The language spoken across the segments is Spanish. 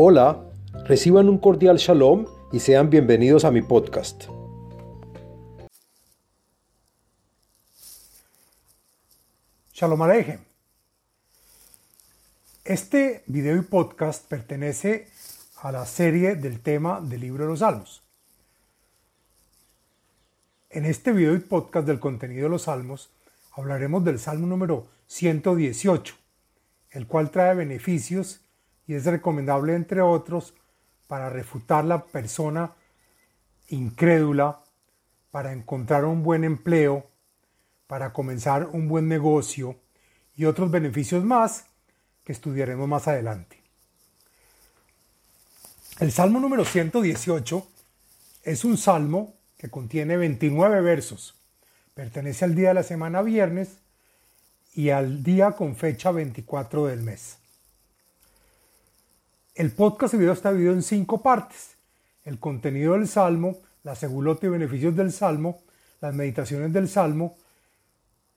Hola, reciban un cordial shalom y sean bienvenidos a mi podcast. Shalom Aleichem. Este video y podcast pertenece a la serie del tema del libro de los Salmos. En este video y podcast del contenido de los Salmos hablaremos del Salmo número 118, el cual trae beneficios y es recomendable, entre otros, para refutar la persona incrédula, para encontrar un buen empleo, para comenzar un buen negocio y otros beneficios más que estudiaremos más adelante. El Salmo número 118 es un salmo que contiene 29 versos. Pertenece al día de la semana viernes y al día con fecha 24 del mes. El podcast y video está dividido en cinco partes. El contenido del Salmo, la segulota y beneficios del Salmo, las meditaciones del Salmo,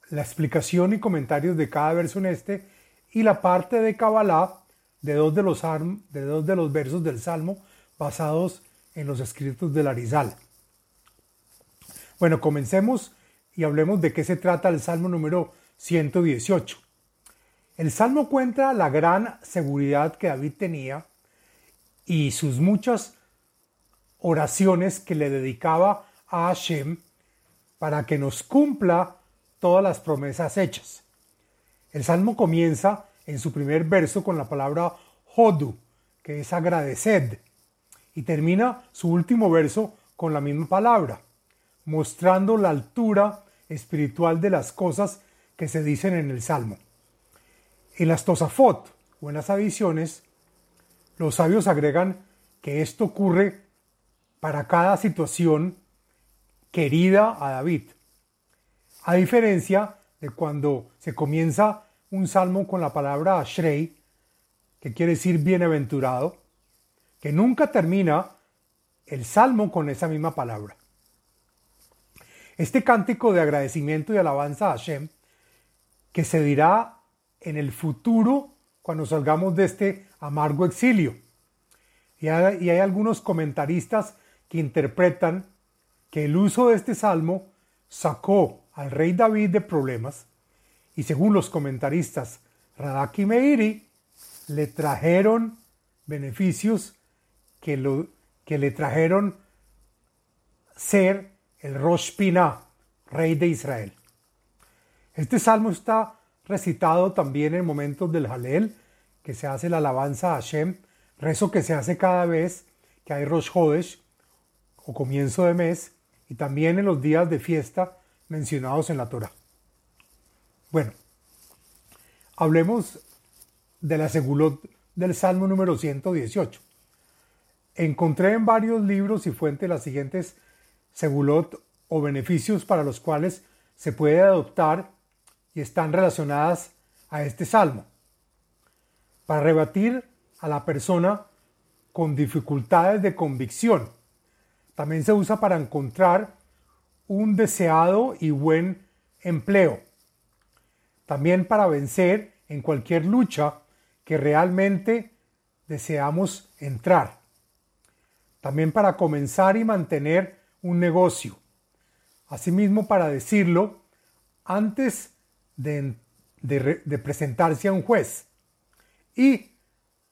la explicación y comentarios de cada verso en este y la parte de Kabbalah de dos de los, de dos de los versos del Salmo basados en los escritos del Arizal. Bueno, comencemos y hablemos de qué se trata el Salmo número 118. El Salmo cuenta la gran seguridad que David tenía y sus muchas oraciones que le dedicaba a Hashem para que nos cumpla todas las promesas hechas. El salmo comienza en su primer verso con la palabra Hodu, que es agradeced, y termina su último verso con la misma palabra, mostrando la altura espiritual de las cosas que se dicen en el salmo. En las Tosafot o en las adiciones, los sabios agregan que esto ocurre para cada situación querida a David. A diferencia de cuando se comienza un salmo con la palabra Ashrei, que quiere decir bienaventurado, que nunca termina el salmo con esa misma palabra. Este cántico de agradecimiento y alabanza a Hashem, que se dirá en el futuro cuando salgamos de este amargo exilio. Y hay, algunos comentaristas que interpretan que el uso de este salmo sacó al rey David de problemas y según los comentaristas Radak y Meiri le trajeron beneficios que, que le trajeron ser el Rosh Pinah, rey de Israel. Este salmo está recitado también en momentos del Halel, que se hace la alabanza a Hashem, rezo que se hace cada vez que hay Rosh Hodesh o comienzo de mes, y también en los días de fiesta mencionados en la Torah. Bueno, hablemos de la segulot del Salmo número 118. Encontré en varios libros y fuentes las siguientes segulot o beneficios para los cuales se puede adoptar y están relacionadas a este salmo. Para rebatir a la persona con dificultades de convicción. También se usa para encontrar un deseado y buen empleo. También para vencer en cualquier lucha que realmente deseamos entrar. También para comenzar y mantener un negocio. Asimismo para decirlo antes de, presentarse a un juez. Y,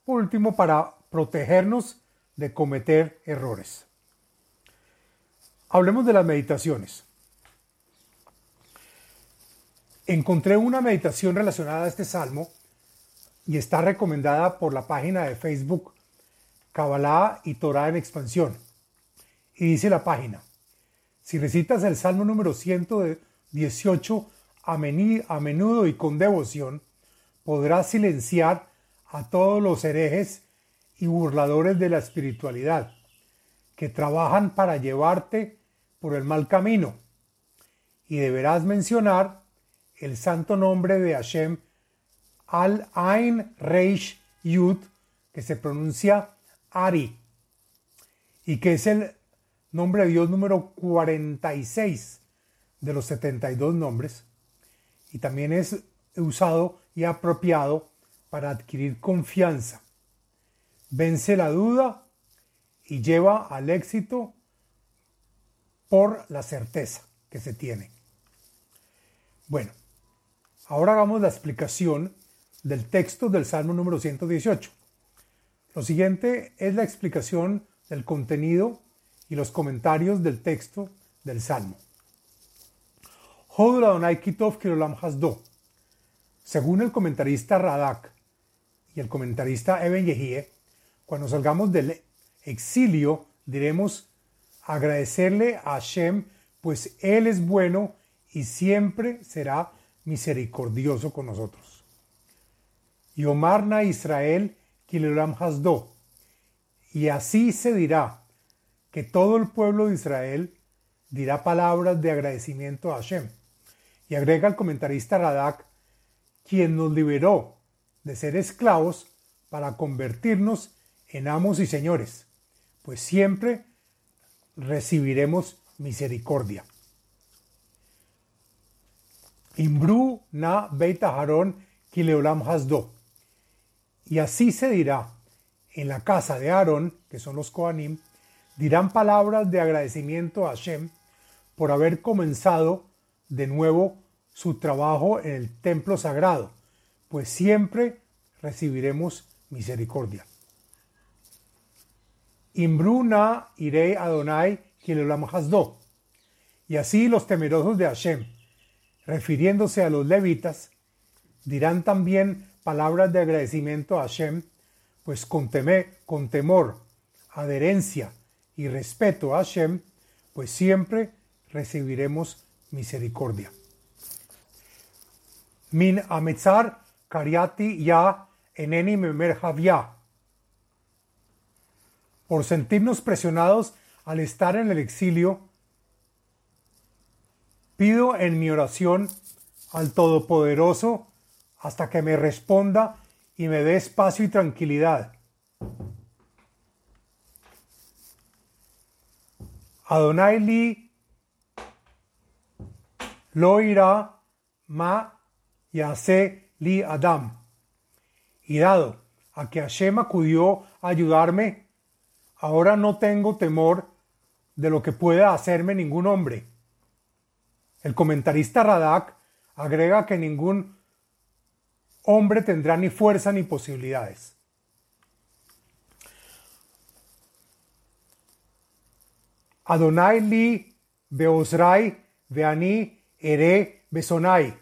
por último, para protegernos de cometer errores. Hablemos de las meditaciones. Encontré una meditación relacionada a este salmo y está recomendada por la página de Facebook Kabbalah y Torah en expansión. Y dice la página, si recitas el salmo número 118 a menudo y con devoción, podrás silenciar a todos los herejes y burladores de la espiritualidad, que trabajan para llevarte por el mal camino. Y deberás mencionar el santo nombre de Hashem Al-Ain Reish Yud, que se pronuncia Ari, y que es el nombre de Dios número 46 de los 72 nombres, y también es usado y apropiado para adquirir confianza. vence la duda y lleva al éxito por la certeza que se tiene. Bueno, ahora hagamos la explicación del texto del Salmo número 118. Lo siguiente es la explicación del contenido y los comentarios del texto del Salmo. Según el comentarista Radak y el comentarista Eben Yehie, cuando salgamos del exilio diremos agradecerle a Hashem, pues Él es bueno y siempre será misericordioso con nosotros. Y Omarna Israel Kilelam Hasdo. Y así se dirá que todo el pueblo de Israel dirá palabras de agradecimiento a Hashem. Y agrega el comentarista Radak, quien nos liberó de ser esclavos para convertirnos en amos y señores, pues siempre recibiremos misericordia. Imbru na Kileolam Hasdo. Y así se dirá en la casa de Aarón, que son los Kohanim, dirán palabras de agradecimiento a Hashem por haber comenzado de nuevo su trabajo en el templo sagrado, pues siempre recibiremos misericordia. Imbruna irei Adonai Kileolam Hasdo. Y así los temerosos de Hashem, refiriéndose a los levitas, dirán también palabras de agradecimiento a Hashem, pues con, con temor, adherencia y respeto a Hashem, pues siempre recibiremos misericordia. Min ametzar kariati ya eneni memer Por sentirnos presionados al estar en el exilio, pido en mi oración al Todopoderoso hasta que me responda y me dé espacio y tranquilidad. Adonai li lo irá ma yase li Adam. Y dado a que Hashem acudió a ayudarme, ahora no tengo temor de lo que pueda hacerme ningún hombre. El comentarista Radak agrega que ningún hombre tendrá ni fuerza ni posibilidades. Adonai li beosrai veani ere besonai.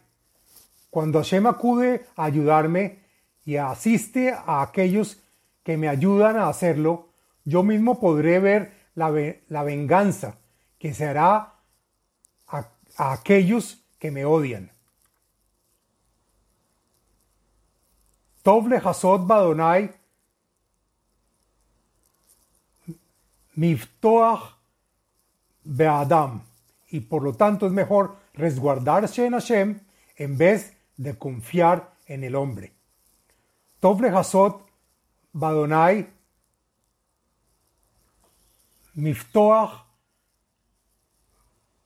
Cuando Hashem acude a ayudarme y asiste a aquellos que me ayudan a hacerlo, yo mismo podré ver la, la venganza que se hará a, aquellos que me odian. Tov hasod badonai miftoach beadam. Y por lo tanto es mejor resguardarse en Hashem en vez de confiar en el hombre. Tov hasod badonai miftoach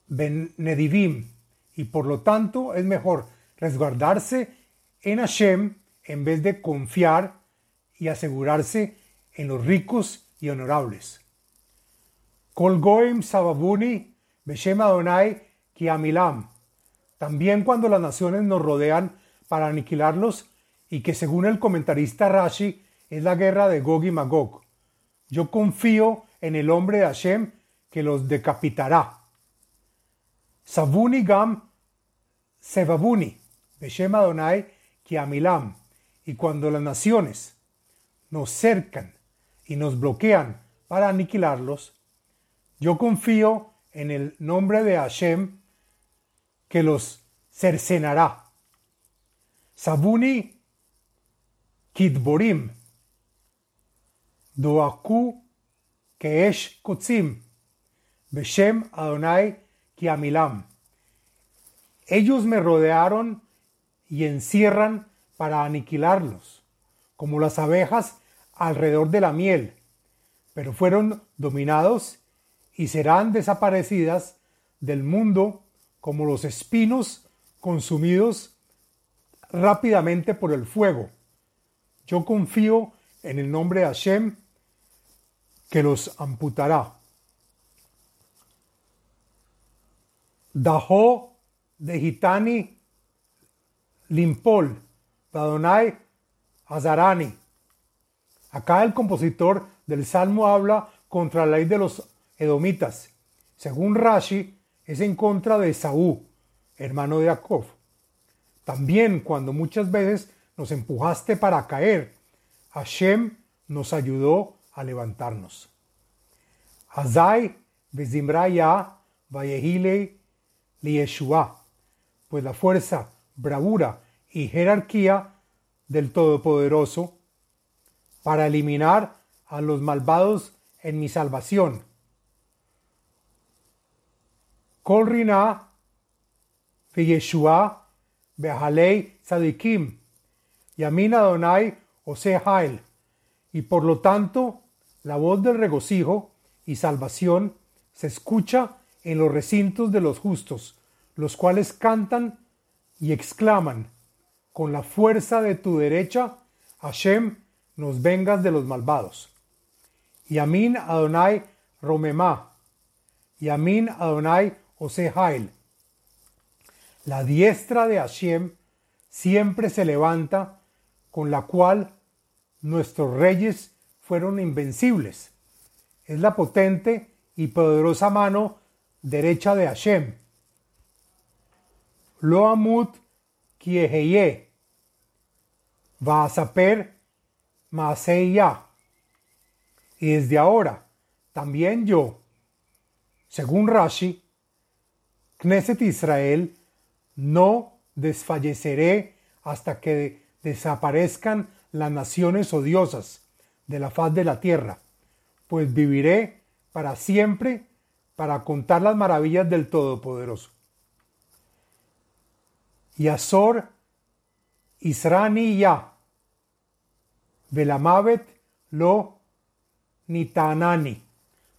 benedivim. Y por lo tanto es mejor resguardarse en Hashem en vez de confiar y asegurarse en los ricos y honorables. Kolgoim Sababuni Beshem Adonai Kiamilam. También cuando las naciones nos rodean para aniquilarlos y que según el comentarista Rashi es la guerra de Gog y Magog. Yo confío en el hombre de Hashem que los decapitará. Sabuni Gam Sebabuni Beshem Adonai Kiamilam y cuando las naciones nos cercan y nos bloquean para aniquilarlos, yo confío en el nombre de Hashem que los cercenará. Sabuni Kidborim Doaku Keesh Kotzim Beshem Adonai Kiamilam. Ellos me rodearon y encierran para aniquilarlos, como las abejas alrededor de la miel, pero fueron dominados y serán desaparecidas del mundo como los espinos consumidos rápidamente por el fuego. Yo confío en el nombre de Hashem que los amputará. Dajo de Gitani Limpol, Adonai Azarani. Acá el compositor del Salmo habla contra la ley de los edomitas. Según Rashi, es en contra de Saúl, hermano de Jacob. También cuando muchas veces nos empujaste para caer, Hashem nos ayudó a levantarnos. Azai Bezimraya Vayehile Lieshua, pues la fuerza, bravura y jerarquía del Todopoderoso para eliminar a los malvados en mi salvación. Yeshua Behalei Sadikim Yamin Adonai Osehael y por lo tanto la voz del regocijo y salvación se escucha en los recintos de los justos, los cuales cantan y exclaman, con la fuerza de tu derecha, Hashem, nos vengas de los malvados. Yamin Adonai Romemá, Yamin Adonai Osehael. La diestra de Hashem siempre se levanta, con la cual nuestros reyes fueron invencibles. Es la potente y poderosa mano derecha de Hashem. Loamut kieheye. Vaasaper Maaseya. Y desde ahora, también yo, según Rashi, Israel, no desfalleceré hasta que desaparezcan las naciones odiosas de la faz de la tierra, pues viviré para siempre para contar las maravillas del Todopoderoso. Y Azor Israni ya, Velamavet lo Nitanani,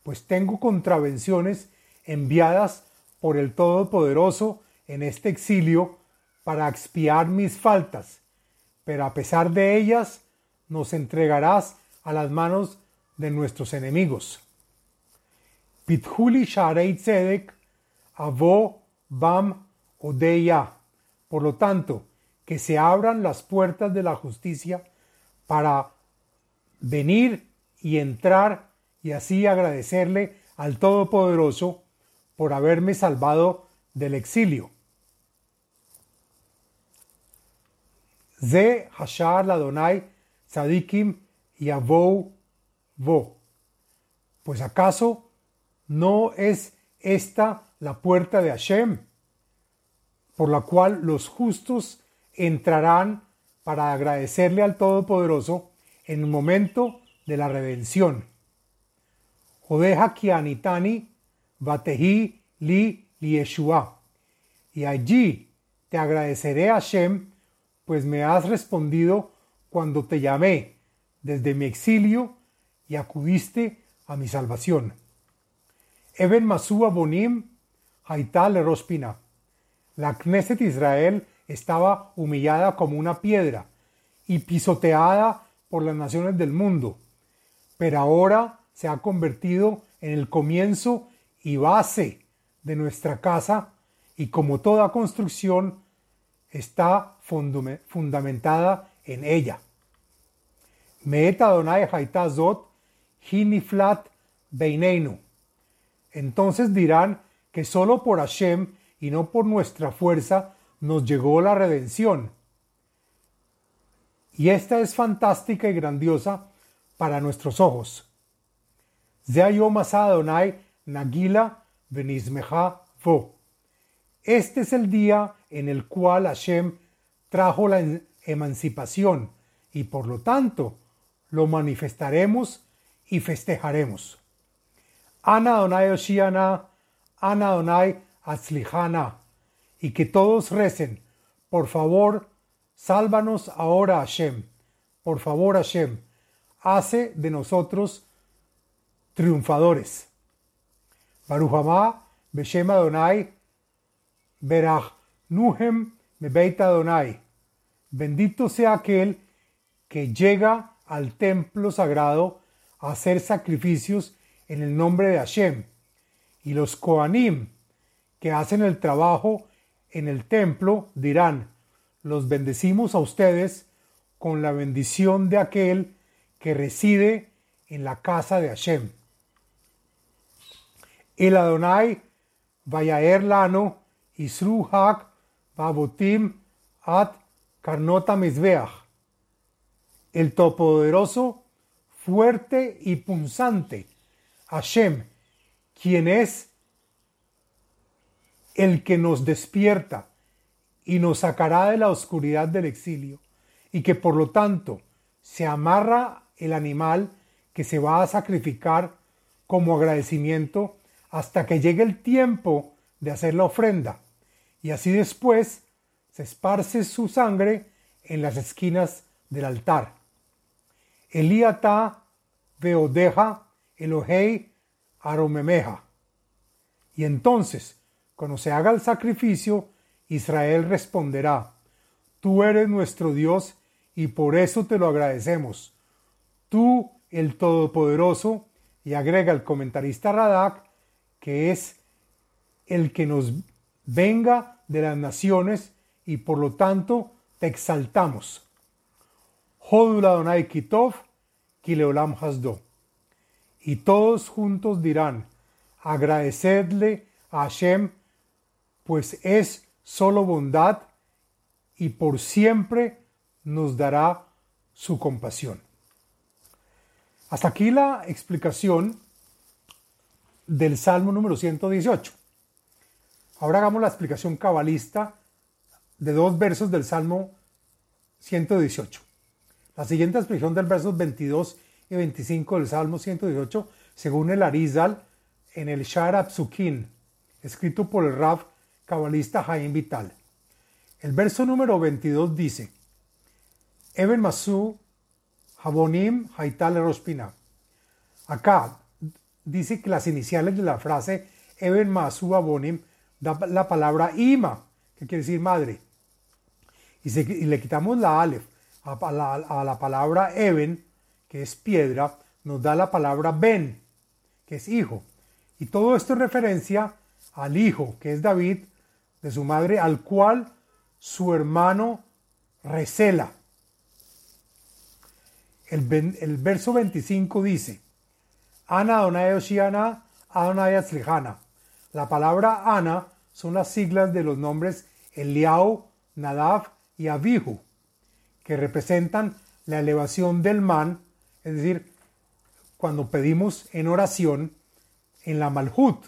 pues tengo contravenciones enviadas por el Todopoderoso en este exilio para expiar mis faltas, pero a pesar de ellas nos entregarás a las manos de nuestros enemigos. Pithuli Sharei Tzedek, Avo Bam Odeya. Por lo tanto, que se abran las puertas de la justicia para venir y entrar y así agradecerle al Todopoderoso por haberme salvado del exilio. Ze Hashar Ladonai Sadikim y Avou Vo. Pues acaso no es esta la puerta de Hashem, por la cual los justos entrarán para agradecerle al Todopoderoso en el momento de la redención. Odeja Kianitani Batehi Li Lieshua. Y allí te agradeceré a Hashem, pues me has respondido cuando te llamé desde mi exilio y acudiste a mi salvación. Eben Masúa Bonim Haital Rospina. La Knesset Israel estaba humillada como una piedra y pisoteada por las naciones del mundo, pero ahora se ha convertido en el comienzo y base de nuestra casa y como toda construcción está fundamentada en ella. Meet Adonai Haitazot Hiniflat Beineinu. Entonces dirán que solo por Hashem y no por nuestra fuerza nos llegó la redención. Y esta es fantástica y grandiosa para nuestros ojos. Zeayom Adonai Nagila. Este es el día en el cual Hashem trajo la emancipación y por lo tanto lo manifestaremos y festejaremos. Ana Adonai Oshiana, Ana Adonai Atzlihana, y que todos recen, por favor, sálvanos ahora Hashem, por favor Hashem, hace de nosotros triunfadores. Baruch Beshem Adonai, Berach Nuhem Mebeita Adonai. Bendito sea aquel que llega al templo sagrado a hacer sacrificios en el nombre de Hashem. Y los Koanim, que hacen el trabajo en el templo, dirán, los bendecimos a ustedes con la bendición de aquel que reside en la casa de Hashem. El Adonai Vayaer Isru Hak Babotim At Karnota Mizbeach. El Todopoderoso, fuerte y punzante, Hashem, quien es el que nos despierta y nos sacará de la oscuridad del exilio, y que por lo tanto se amarra el animal que se va a sacrificar como agradecimiento hasta que llegue el tiempo de hacer la ofrenda, y así después se esparce su sangre en las esquinas del altar. Eliata veodeja Elohei aromemeja. Y entonces, cuando se haga el sacrificio, Israel responderá, Tú eres nuestro Dios y por eso te lo agradecemos. Tú, el Todopoderoso, y agrega el comentarista Radak, que es el que nos venga de las naciones y por lo tanto te exaltamos. Hodul Adonai Kitov, Kileolam Hasdo. Y todos juntos dirán, agradecedle a Hashem, pues es solo bondad y por siempre nos dará su compasión. Hasta aquí la explicación del Salmo número 118. Ahora hagamos la explicación cabalista de dos versos del Salmo 118. La siguiente expresión del versos 22 y 25 del Salmo 118, según el Arizal, en el Shara Psukin, escrito por el Rav cabalista Jaim Vital. El verso número 22 dice, Eben Masu Habonim Haital Rospina. Acá dice que las iniciales de la frase Eben Masu Habonim da la palabra Ima, que quiere decir madre. Y, le quitamos la Aleph a la, a la palabra Eben, que es piedra, nos da la palabra Ben, que es hijo. Y todo esto es referencia al hijo, que es David, de su madre, al cual su hermano recela. El, el verso 25 dice, Ana Adonai Oshiana, Adonai. La palabra Ana son las siglas de los nombres Eliau, Nadav y Abihu, que representan la elevación del man, es decir, cuando pedimos en oración en la Malhut,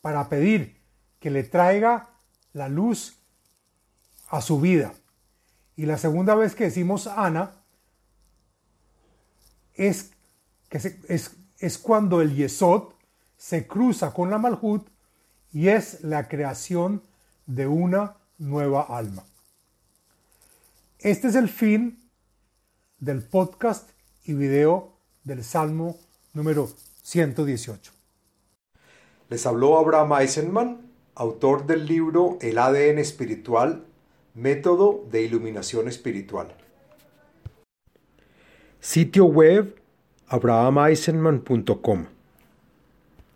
para pedir que le traiga la luz a su vida. Y la segunda vez que decimos Ana es, que es, es cuando el Yesod se cruza con la Malhut y es la creación de una nueva alma. Este es el fin del podcast y video del Salmo número 118. Les habló Abraham Eisenman, autor del libro El ADN espiritual, método de iluminación espiritual. Sitio web abrahameisenman.com